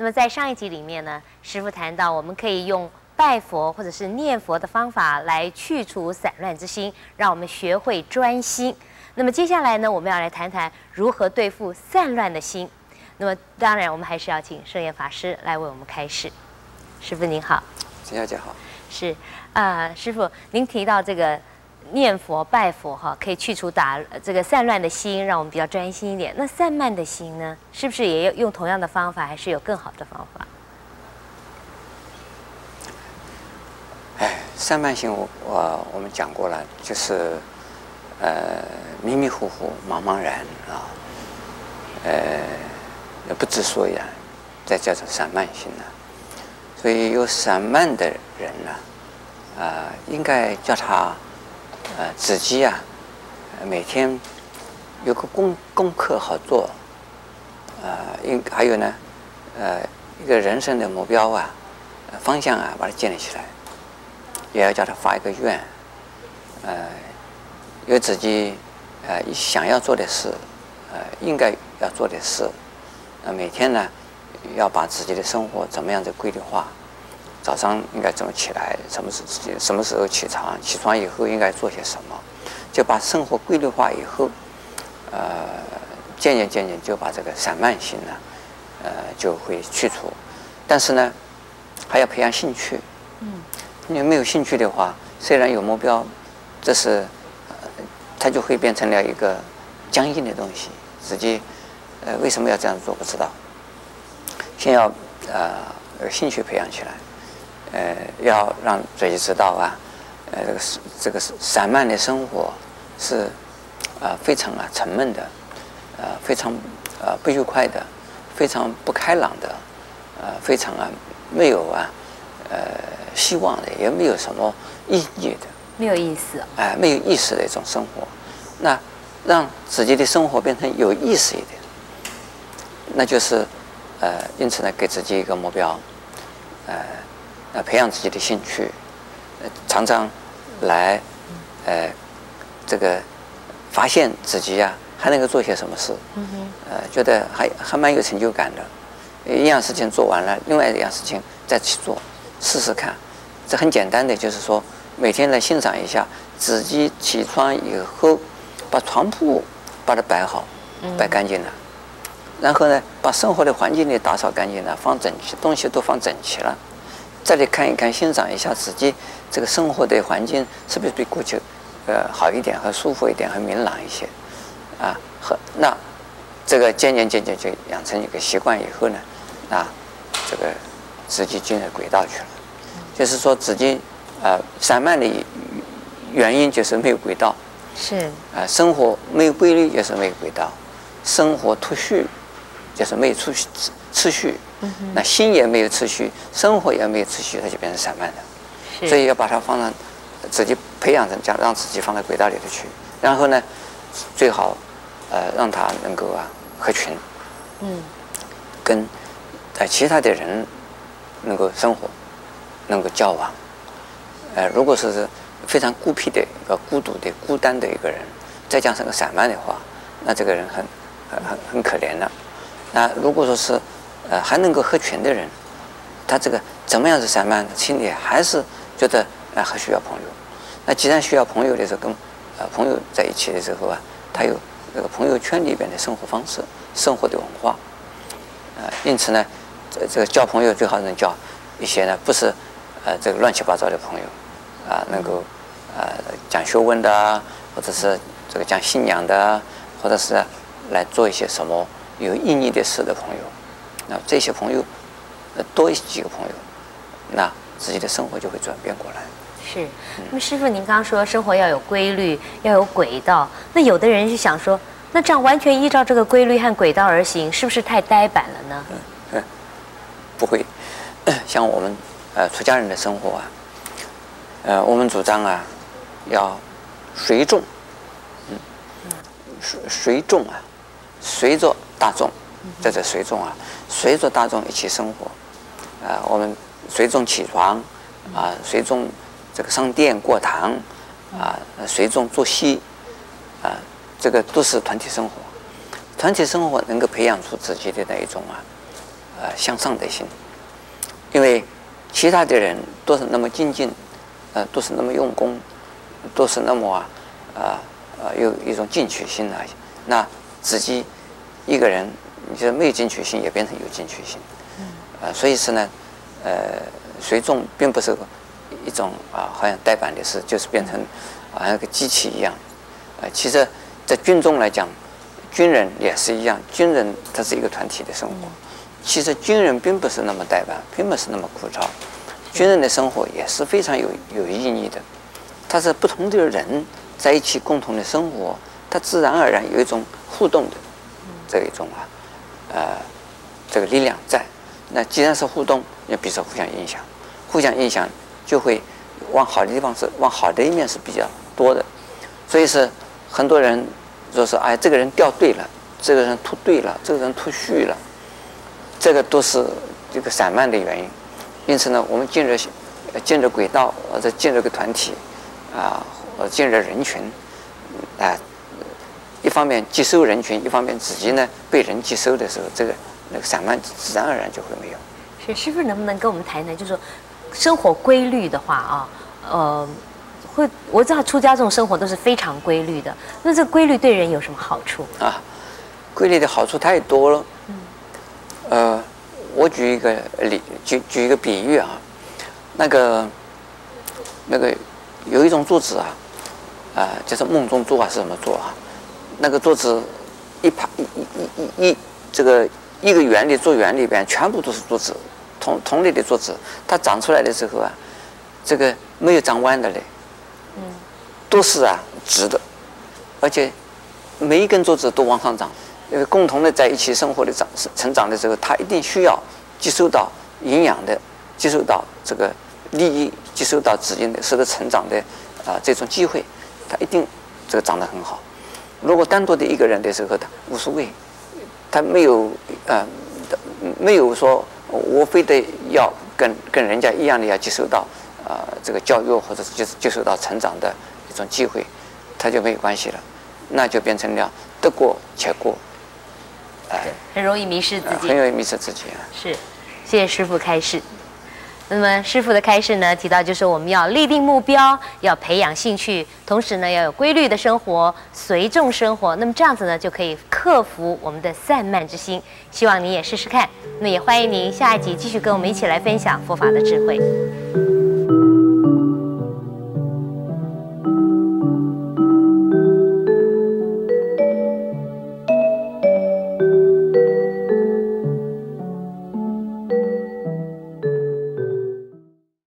那么在上一集里面呢，师傅谈到我们可以用拜佛或者是念佛的方法来去除散乱之心，让我们学会专心。那么接下来呢，我们要来谈谈如何对付散乱的心。那么当然，我们还是要请圣严法师来为我们开示。师傅您好，陈小姐好。是啊、呃，师傅，您提到这个念佛拜佛哈，可以去除打这个散乱的心，让我们比较专心一点。那散漫的心呢，是不是也要用同样的方法，还是有更好的方法？哎，散漫心我我我们讲过了，就是呃迷迷糊糊、茫茫然啊，呃。不知所以然，再叫做散漫心呢。所以有散漫的人呢，啊、呃，应该叫他，呃，自己啊，每天有个功功课好做，呃，应还有呢，呃，一个人生的目标啊，方向啊，把它建立起来，也要叫他发一个愿，呃，有自己呃想要做的事，呃，应该要做的事。呃每天呢，要把自己的生活怎么样的规律化？早上应该怎么起来？什么时什么时候起床？起床以后应该做些什么？就把生活规律化以后，呃，渐渐渐渐就把这个散漫性呢，呃，就会去除。但是呢，还要培养兴趣。嗯。你没有兴趣的话，虽然有目标，这是，呃，它就会变成了一个僵硬的东西，自己。呃，为什么要这样做？不知道。先要呃兴趣培养起来，呃，要让自己知道啊，呃，这个是这个是散漫的生活是啊、呃、非常啊沉闷的，呃非常啊、呃、不愉快的，非常不开朗的，呃非常啊没有啊呃希望的，也没有什么意义的，没有意思，哎、呃，没有意思的一种生活。那让自己的生活变成有意思一点。那就是，呃，因此呢，给自己一个目标，呃，呃，培养自己的兴趣，呃，常常来，呃，这个发现自己呀、啊，还能够做些什么事，呃，觉得还还蛮有成就感的。一样事情做完了，另外一样事情再去做，试试看。这很简单的，就是说每天来欣赏一下自己起床以后，把床铺把它摆好，摆干净了。然后呢，把生活的环境里打扫干净了，放整齐，东西都放整齐了。再来看一看，欣赏一下自己这个生活的环境是不是比过去，呃，好一点，和舒服一点，和明朗一些，啊，和那这个渐渐渐渐就养成一个习惯以后呢，啊，这个自己进入轨道去了。就是说自己呃散漫的原因就是没有轨道，是啊，生活没有规律也是没有轨道，生活脱序。就是没有秩序，那心也没有持续，生活也没有持续，它就变成散漫的。所以要把它放到自己培养成，这样让自己放到轨道里头去。然后呢，最好呃让他能够啊合群，嗯，跟呃其他的人能够生活，能够交往。呃，如果说是非常孤僻的一个孤独的孤单的一个人，再加上个散漫的话，那这个人很很很很可怜的。那如果说是，呃，还能够合群的人，他这个怎么样子散漫？心里还是觉得啊，还需要朋友。那既然需要朋友的时候，跟呃朋友在一起的时候啊，他有这个朋友圈里边的生活方式、生活的文化，呃，因此呢，这这个交朋友最好能交一些呢，不是呃这个乱七八糟的朋友，啊，能够呃讲学问的，或者是这个讲信仰的，或者是来做一些什么。有意义的事的朋友，那这些朋友，多几个朋友，那自己的生活就会转变过来。是，那么师傅，您刚刚说生活要有规律，要有轨道，那有的人是想说，那这样完全依照这个规律和轨道而行，是不是太呆板了呢？嗯嗯，不会，像我们呃出家人的生活啊，呃，我们主张啊，要随众，嗯，随随众啊，随着。大众，在这随众啊，随着大众一起生活，啊，我们随众起床，啊，随众这个上殿过堂，啊，随众作息，啊，这个都是团体生活。团体生活能够培养出自己的那一种啊，向上的心，因为其他的人都是那么精进，呃，都是那么用功，都是那么啊啊啊有一种进取心啊，那自己一个人，你就没有进取心，也变成有进取心，呃，所以是呢，呃，随众并不是一种啊，好像呆板的事，就是变成好像个机器一样，呃，其实，在军中来讲。军人也是一样，军人他是一个团体的生活。其实军人并不是那么呆板，并不是那么枯燥。军人的生活也是非常有有意义的。他是不同的人在一起共同的生活，他自然而然有一种互动的这一种啊，呃，这个力量在。那既然是互动，也比如说互相影响，互相影响就会往好的地方是往好的一面是比较多的。所以是很多人。就是哎，这个人掉队了，这个人脱队了，这个人脱序了，这个都是这个散漫的原因。因此呢，我们进入进入轨道或者进入个团体啊，或进入人群啊，一方面接收人群，一方面自己呢被人接收的时候，这个那个散漫自然而然就会没有。是师傅能不能跟我们谈谈，就是说生活规律的话啊，呃。会，我知道出家这种生活都是非常规律的。那这规律对人有什么好处啊？规律的好处太多了。嗯。呃，我举一个例，举举一个比喻啊。那个，那个有一种柱子啊，啊、呃，就是梦中坐啊，是什么做啊？那个桌子一排一一一一一，这个一个圆的桌圆里边全部都是桌子，同同类的桌子，它长出来的时候啊，这个没有长弯的嘞。嗯都是啊，直的，而且每一根桌子都往上长，因为共同的在一起生活的长成长的时候，他一定需要接受到营养的，接受到这个利益，接受到资金的，使得成长的啊、这种机会，他一定这个长得很好。如果单独的一个人的时候，他无所谓，他没有啊、呃，没有说我非得要跟跟人家一样的要接受到啊、呃、这个教育或者是接接受到成长的。一种机会，他就没有关系了，那就变成了得过且过，哎，很容易迷失自己，很容易迷失自己啊。是，谢谢师傅开示。那么师傅的开示呢，提到就是我们要立定目标，要培养兴趣，同时呢要有规律的生活，随众生活。那么这样子呢，就可以克服我们的散漫之心。希望您也试试看。那么也欢迎您下一集继续跟我们一起来分享佛法的智慧。